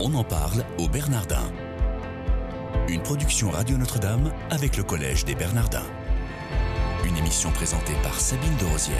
On en parle au Bernardin. Une production Radio Notre-Dame avec le Collège des Bernardins. Une émission présentée par Sabine de Rosière.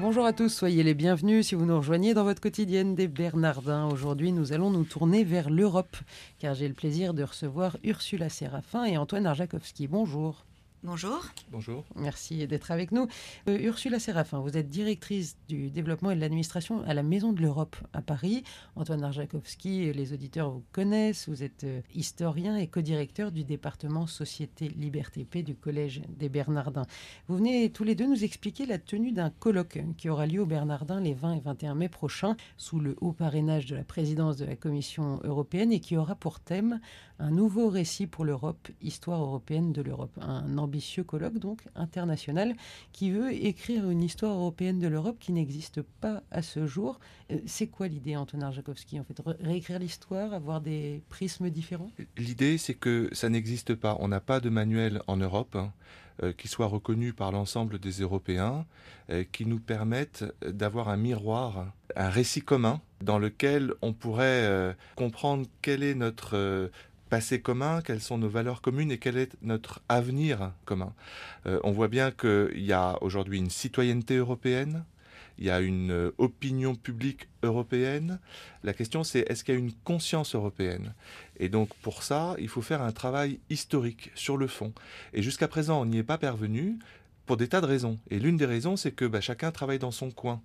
Bonjour à tous, soyez les bienvenus si vous nous rejoignez dans votre quotidienne des Bernardins. Aujourd'hui, nous allons nous tourner vers l'Europe, car j'ai le plaisir de recevoir Ursula Séraphin et Antoine Arjakovski. Bonjour. Bonjour. Bonjour. Merci d'être avec nous. Euh, Ursula Séraphin, vous êtes directrice du développement et de l'administration à la Maison de l'Europe à Paris. Antoine Arjakovski, les auditeurs vous connaissent. Vous êtes euh, historien et co-directeur du département Société Liberté Paix du Collège des Bernardins. Vous venez tous les deux nous expliquer la tenue d'un colloque qui aura lieu au Bernardin les 20 et 21 mai prochains sous le haut parrainage de la présidence de la Commission européenne et qui aura pour thème un nouveau récit pour l'Europe, histoire européenne de l'Europe. Un ambitieux colloque donc international qui veut écrire une histoire européenne de l'Europe qui n'existe pas à ce jour. Euh, c'est quoi l'idée, Antonin Jakovski En fait, réécrire l'histoire, avoir des prismes différents? L'idée, c'est que ça n'existe pas. On n'a pas de manuel en Europe. Hein, euh, qui soit reconnu par l'ensemble des Européens, euh, qui nous permette d'avoir un miroir, un récit commun dans lequel on pourrait comprendre quel est notre passé commun, quelles sont nos valeurs communes et quel est notre avenir commun. Euh, on voit bien qu'il y a aujourd'hui une citoyenneté européenne, il y a une euh, opinion publique européenne. La question c'est est-ce qu'il y a une conscience européenne? Et donc pour ça, il faut faire un travail historique sur le fond. Et jusqu'à présent, on n'y est pas parvenu pour des tas de raisons. Et l'une des raisons, c'est que bah, chacun travaille dans son coin.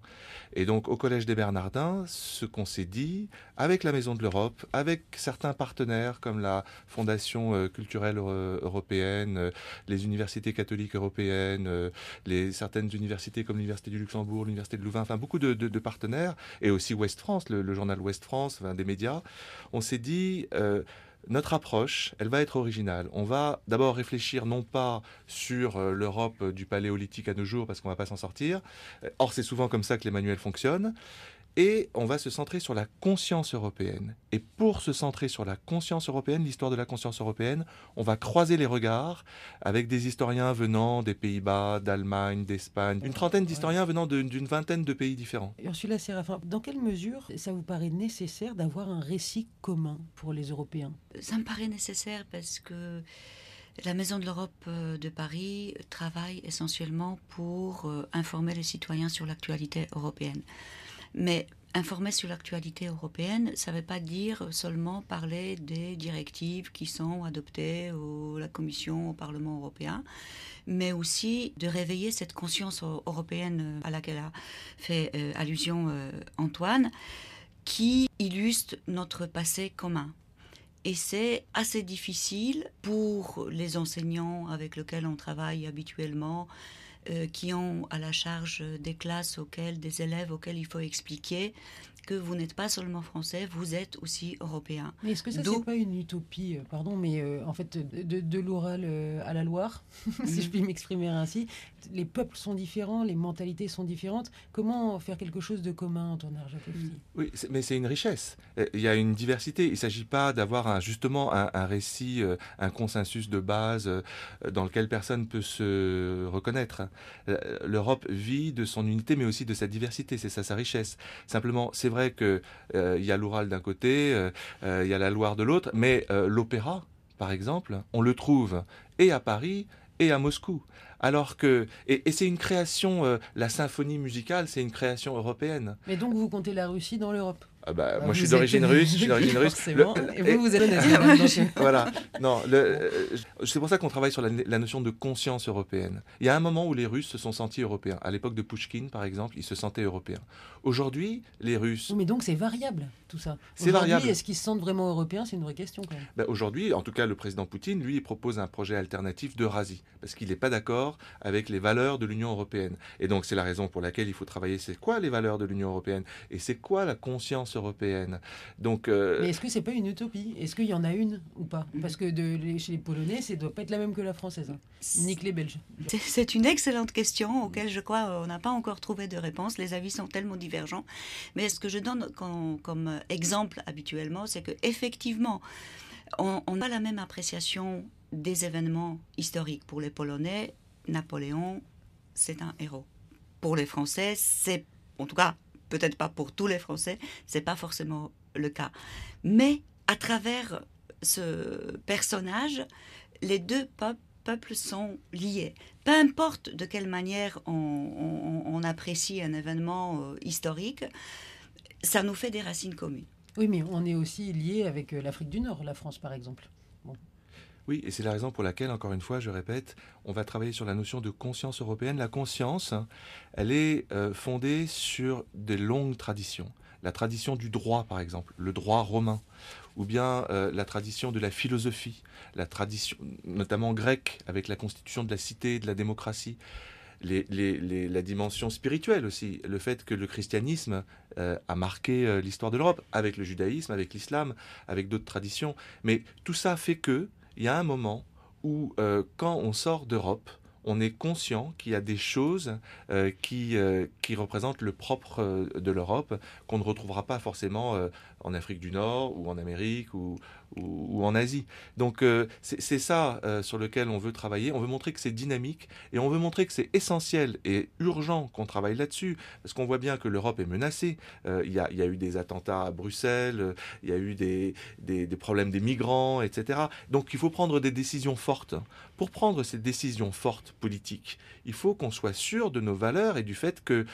Et donc, au Collège des Bernardins, ce qu'on s'est dit, avec la Maison de l'Europe, avec certains partenaires comme la Fondation euh, culturelle européenne, euh, les universités catholiques européennes, euh, les, certaines universités comme l'Université du Luxembourg, l'Université de Louvain, enfin beaucoup de, partenaires, et aussi Ouest France, le, journal Ouest France, enfin, des médias, on s'est dit notre approche, elle va être originale. On va d'abord réfléchir non pas sur euh, l'Europe du paléolithique à nos jours, parce qu'on ne va pas s'en sortir. Or, c'est souvent comme ça que les manuels fonctionnent. Et on va se centrer sur la conscience européenne. Et pour se centrer sur la conscience européenne, l'histoire de la conscience européenne, on va croiser les regards avec des historiens venant des Pays-Bas, d'Allemagne, d'Espagne, une trentaine d'historiens venant d'une vingtaine de pays différents. Ursula Séraphin, dans quelle mesure ça vous paraît nécessaire d'avoir un récit commun pour les Européens? Ça me paraît nécessaire parce que la Maison de l'Europe euh, de Paris travaille essentiellement pour euh, informer les citoyens sur l'actualité européenne. Mais informer sur l'actualité européenne, ça ne veut pas dire seulement parler des directives qui sont adoptées au la Commission, au Parlement européen, mais aussi de réveiller cette conscience européenne à laquelle a fait euh, allusion euh, Antoine, qui illustre notre passé commun. Et c'est assez difficile pour les enseignants avec lesquels on travaille habituellement, euh, qui ont à la charge des classes auxquelles, des élèves auxquels il faut expliquer que vous n'êtes pas seulement français, vous êtes aussi européen. Mais est-ce que ça, c'est pas une utopie, euh, pardon, mais euh, en fait, de, de l'Oural à la Loire, si je mm. puis m'exprimer ainsi, les peuples sont différents, les mentalités sont différentes. Comment faire quelque chose de commun, Antoine Arjakovski? Oui, mais c'est une richesse. Il y a une diversité. Il ne s'agit pas d'avoir justement un, un, récit, un consensus de base dans lequel personne peut se reconnaître. Euh, L'Europe vit de son unité, mais aussi de sa diversité. C'est ça sa richesse. Simplement, c'est vrai qu'il euh, y a l'Oural d'un côté, euh, il y a la Loire de l'autre, mais l'opéra, par exemple, on le trouve et à Paris et à Moscou. Alors que et, c'est une création, la symphonie musicale, c'est une création européenne. Mais donc vous comptez la Russie dans l'Europe? Ah bah, ah, moi, je suis d'origine russe. Je suis d'origine russe. et vous, vous êtes Voilà. Non, euh, c'est pour ça qu'on travaille sur la, notion de conscience européenne. Il y a un moment où les Russes se sont sentis européens. À l'époque de Pushkin, par exemple, ils se sentaient européens. Aujourd'hui, les Russes. mais donc c'est variable, tout ça. C'est variable. Est-ce qu'ils se sentent vraiment européens? C'est une vraie question, quand même. Ben, Aujourd'hui, en tout cas, le président Poutine, lui, il propose un projet alternatif d'Eurasie. Parce qu'il n'est pas d'accord avec les valeurs de l'Union européenne. Et donc, c'est la raison pour laquelle il faut travailler. C'est quoi les valeurs de l'Union européenne? Et c'est quoi la conscience européenne. Donc, euh, Mais est-ce que c'est pas une utopie? Est-ce qu'il y en a une ou pas? Parce que de, chez les Polonais, ça doit pas être la même que la française. Hein. Nique les Belges. C'est une excellente question auquel je crois on n'a pas encore trouvé de réponse. Les avis sont tellement divergents. Mais ce que je donne comme, exemple habituellement, c'est que effectivement, on n'a pas la même appréciation des événements historiques. Pour les Polonais, Napoléon, c'est un héros. Pour les Français, c'est en tout cas peut-être pas pour tous les Français, c'est pas forcément le cas. Mais à travers ce personnage, les deux peuples sont liés. Peu importe de quelle manière on, apprécie un événement euh, historique, ça nous fait des racines communes. Oui, mais on est aussi lié avec euh, l'Afrique du Nord, la France par exemple. Oui, et c'est la raison pour laquelle, encore une fois, je répète, on va travailler sur la notion de conscience européenne. La conscience, elle est euh, fondée sur des longues traditions. La tradition du droit, par exemple, le droit romain, ou bien euh, la tradition de la philosophie, la tradition notamment grecque, avec la constitution de la cité, de la démocratie. la dimension spirituelle aussi, le fait que le christianisme euh, a marqué l'histoire de l'Europe, avec le judaïsme, avec l'islam, avec d'autres traditions. Mais tout ça fait que il y a un moment où, euh, quand on sort d'Europe, on est conscient qu'il y a des choses euh, qui, euh, qui représentent le propre de l'Europe qu'on ne retrouvera pas forcément en Afrique du Nord ou en Amérique ou, ou, en Asie. Donc euh, c'est ça euh, sur lequel on veut travailler. On veut montrer que c'est dynamique et on veut montrer que c'est essentiel et urgent qu'on travaille là-dessus parce qu'on voit bien que l'Europe est menacée. Euh, il y, a, eu des attentats à Bruxelles, il y a eu des, des, problèmes des migrants, etc. Donc il faut prendre des décisions fortes. Pour prendre ces décisions fortes politiques, il faut qu'on soit sûr de nos valeurs et du fait que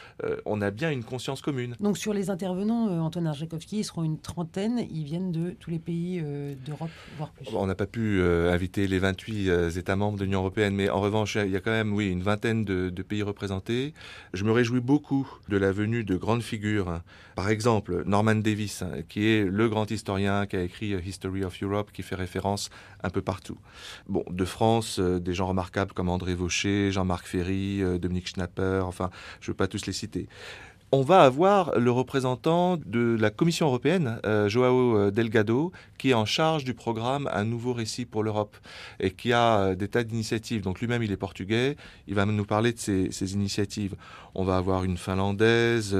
on a bien une conscience commune. Donc sur les intervenants, Antoine Arjakovski, ils seront une trentaine. Ils viennent de tous les pays d'Europe, voire plus. On n'a pas pu euh, inviter les 28 euh, États membres de l'Union européenne, mais en revanche, il y a quand même, oui, une vingtaine de, pays représentés. Je me réjouis beaucoup de la venue de grandes figures. Par exemple, Norman Davis, hein, qui est le grand historien qui a écrit euh, History of Europe, qui fait référence un peu partout. Bon, de France, des gens remarquables comme André Vaucher, Jean-Marc Ferry, Dominique Schnapper, enfin, je ne veux pas tous les citer on va avoir le représentant de la Commission européenne, euh, Joao euh, Delgado, qui est en charge du programme Un nouveau récit pour l'Europe et qui a euh, des tas d'initiatives. Donc lui-même, il est portugais, il va nous parler de ces, initiatives. On va avoir une finlandaise,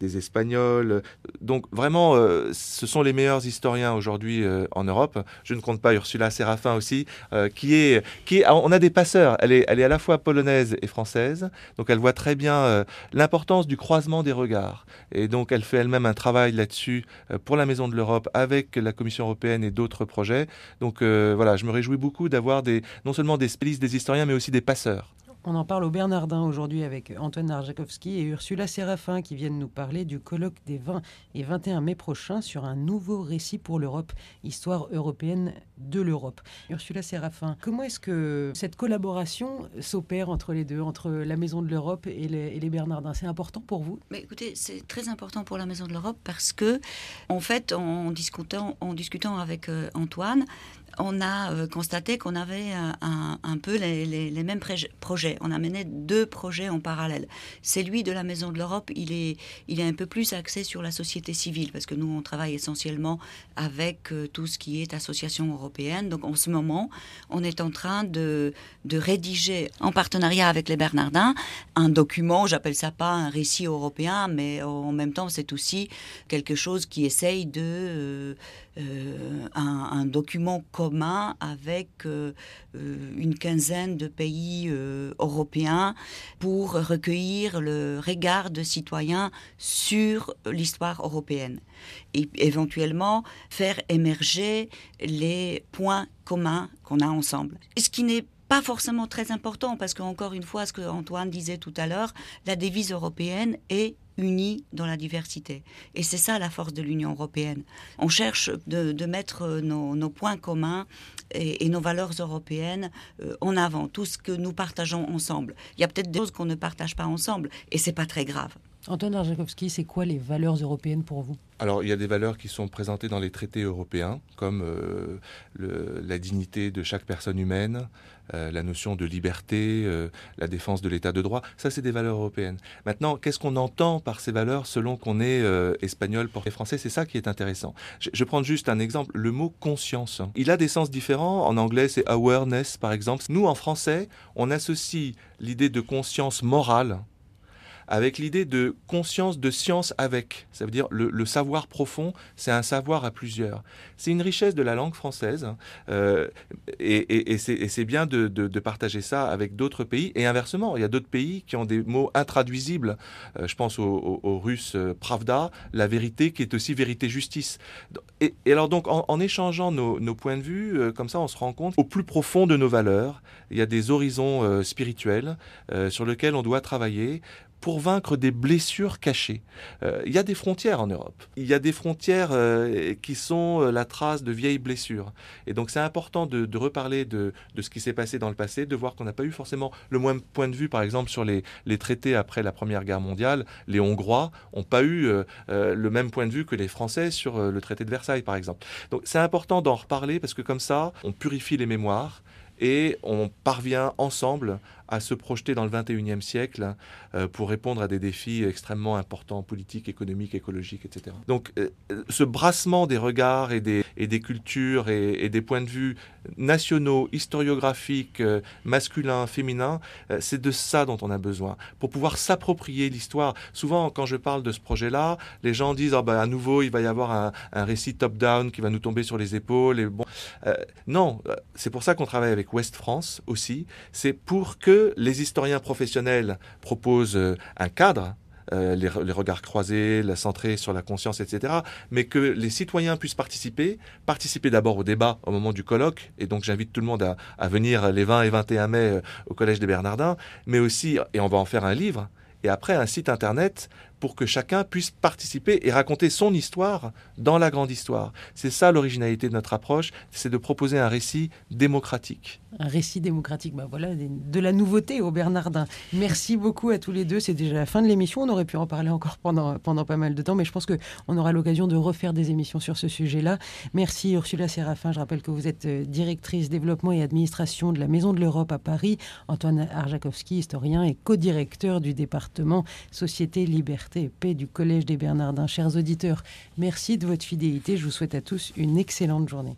des espagnols. Donc vraiment, ce sont les meilleurs historiens aujourd'hui en Europe. Je ne compte pas Ursula Séraphin aussi, qui est, qui est, on a des passeurs. Elle est, elle est à la fois polonaise et française, donc elle voit très bien l'importance du croisement des regards. Et donc elle fait elle-même un travail là-dessus euh, pour la Maison de l'Europe avec la Commission européenne et d'autres projets. Donc euh, voilà, je me réjouis beaucoup d'avoir non seulement des spécialistes, des historiens, mais aussi des passeurs. On en parle au Bernardin aujourd'hui avec Antoine Arjakovski et Ursula Séraphin qui viennent nous parler du colloque des 20 et 21 mai prochains sur un nouveau récit pour l'Europe, histoire européenne de l'Europe. Ursula Séraphin, comment est-ce que cette collaboration s'opère entre les deux, entre la Maison de l'Europe et les, Bernardins? C'est important pour vous? Mais Écoutez, c'est très important pour la Maison de l'Europe parce que, en fait, en discutant, en discutant avec euh, Antoine, on a euh, constaté qu'on avait un, peu les, mêmes projets. On a mené deux projets en parallèle. Celui de la Maison de l'Europe, il est, il est un peu plus axé sur la société civile, parce que nous, on travaille essentiellement avec euh, tout ce qui est association européenne. Donc en ce moment, on est en train de, de rédiger, en partenariat avec les Bernardins, un document, j'appelle ça pas un récit européen, mais en même temps, c'est aussi quelque chose qui essaye de... Euh, euh, un, document avec euh, euh, une quinzaine de pays européens pour recueillir le regard de citoyens sur l'histoire européenne et éventuellement faire émerger les points communs qu'on a ensemble. Ce qui n'est pas forcément très important parce qu'encore une fois, ce que Antoine disait tout à l'heure, la devise européenne est unis dans la diversité. Et c'est ça la force de l'Union européenne. On cherche de, mettre nos, points communs et, nos valeurs européennes euh, en avant, tout ce que nous partageons ensemble. Il y a peut-être des choses qu'on ne partage pas ensemble, et c'est pas très grave. Antoine Arjakovski, c'est quoi les valeurs européennes pour vous? Alors, il y a des valeurs qui sont présentées dans les traités européens, comme euh, la dignité de chaque personne humaine, euh, la notion de liberté, euh, la défense de l'état de droit. Ça, c'est des valeurs européennes. Maintenant, qu'est-ce qu'on entend par ces valeurs selon qu'on est espagnol, portugais, français? C'est ça qui est intéressant. Je, je prends juste un exemple. Le mot conscience, il a des sens différents. En anglais, c'est awareness, par exemple. Nous, en français, on associe l'idée de conscience morale avec l'idée de conscience de science avec. Ça veut dire le, savoir profond, c'est un savoir à plusieurs. C'est une richesse de la langue française euh, et, c'est bien de, partager ça avec d'autres pays et inversement. Il y a d'autres pays qui ont des mots intraduisibles. Euh, je pense aux, Russes euh, pravda, la vérité qui est aussi vérité-justice. Et, alors donc en, échangeant nos, nos, points de vue, comme ça on se rend compte au plus profond de nos valeurs, il y a des horizons spirituels sur lesquels on doit travailler pour vaincre des blessures cachées. Euh, il y a des frontières en Europe. Il y a des frontières euh, qui sont euh, la trace de vieilles blessures. Et donc c'est important de, reparler de, ce qui s'est passé dans le passé, de voir qu'on n'a pas eu forcément le même point de vue, par exemple, sur les, les traités après la Première Guerre mondiale. Les Hongrois n'ont pas eu le même point de vue que les Français sur le traité de Versailles, par exemple. Donc c'est important d'en reparler parce que comme ça, on purifie les mémoires et on parvient ensemble à se projeter dans le 21e siècle euh, pour répondre à des défis extrêmement importants, politiques, économiques, écologiques, etc. Donc euh, ce brassement des regards et des, et des cultures et, des points de vue nationaux, historiographiques, euh, masculins, féminins, c'est de ça dont on a besoin pour pouvoir s'approprier l'histoire. Souvent, quand je parle de ce projet-là, les gens disent ah ben, à nouveau il va y avoir un, un récit top-down qui va nous tomber sur les épaules. Et bon, non, c'est pour ça qu'on travaille avec Ouest France aussi. C'est pour que les historiens professionnels proposent euh, un cadre, euh, les, regards croisés, la centrée sur la conscience, etc. Mais que les citoyens puissent participer, participer d'abord au débat au moment du colloque, et donc j'invite tout le monde à, venir les 20 et 21 mai euh, au Collège des Bernardins, mais aussi, et on va en faire un livre, et après un site internet pour que chacun puisse participer et raconter son histoire dans la grande histoire. C'est ça l'originalité de notre approche, c'est de proposer un récit démocratique. Un récit démocratique, bah voilà, de la nouveauté au Bernardin. Merci beaucoup à tous les deux. C'est déjà la fin de l'émission. On aurait pu en parler encore pendant, pendant pas mal de temps, mais je pense qu'on aura l'occasion de refaire des émissions sur ce sujet-là. Merci Ursula Séraphin. Je rappelle que vous êtes euh, directrice développement et administration de la Maison de l'Europe à Paris. Antoine Arjakovski, historien et co-directeur du département Société Liberté paix du Collège des Bernardins. Chers auditeurs, merci de votre fidélité. Je vous souhaite à tous une excellente journée.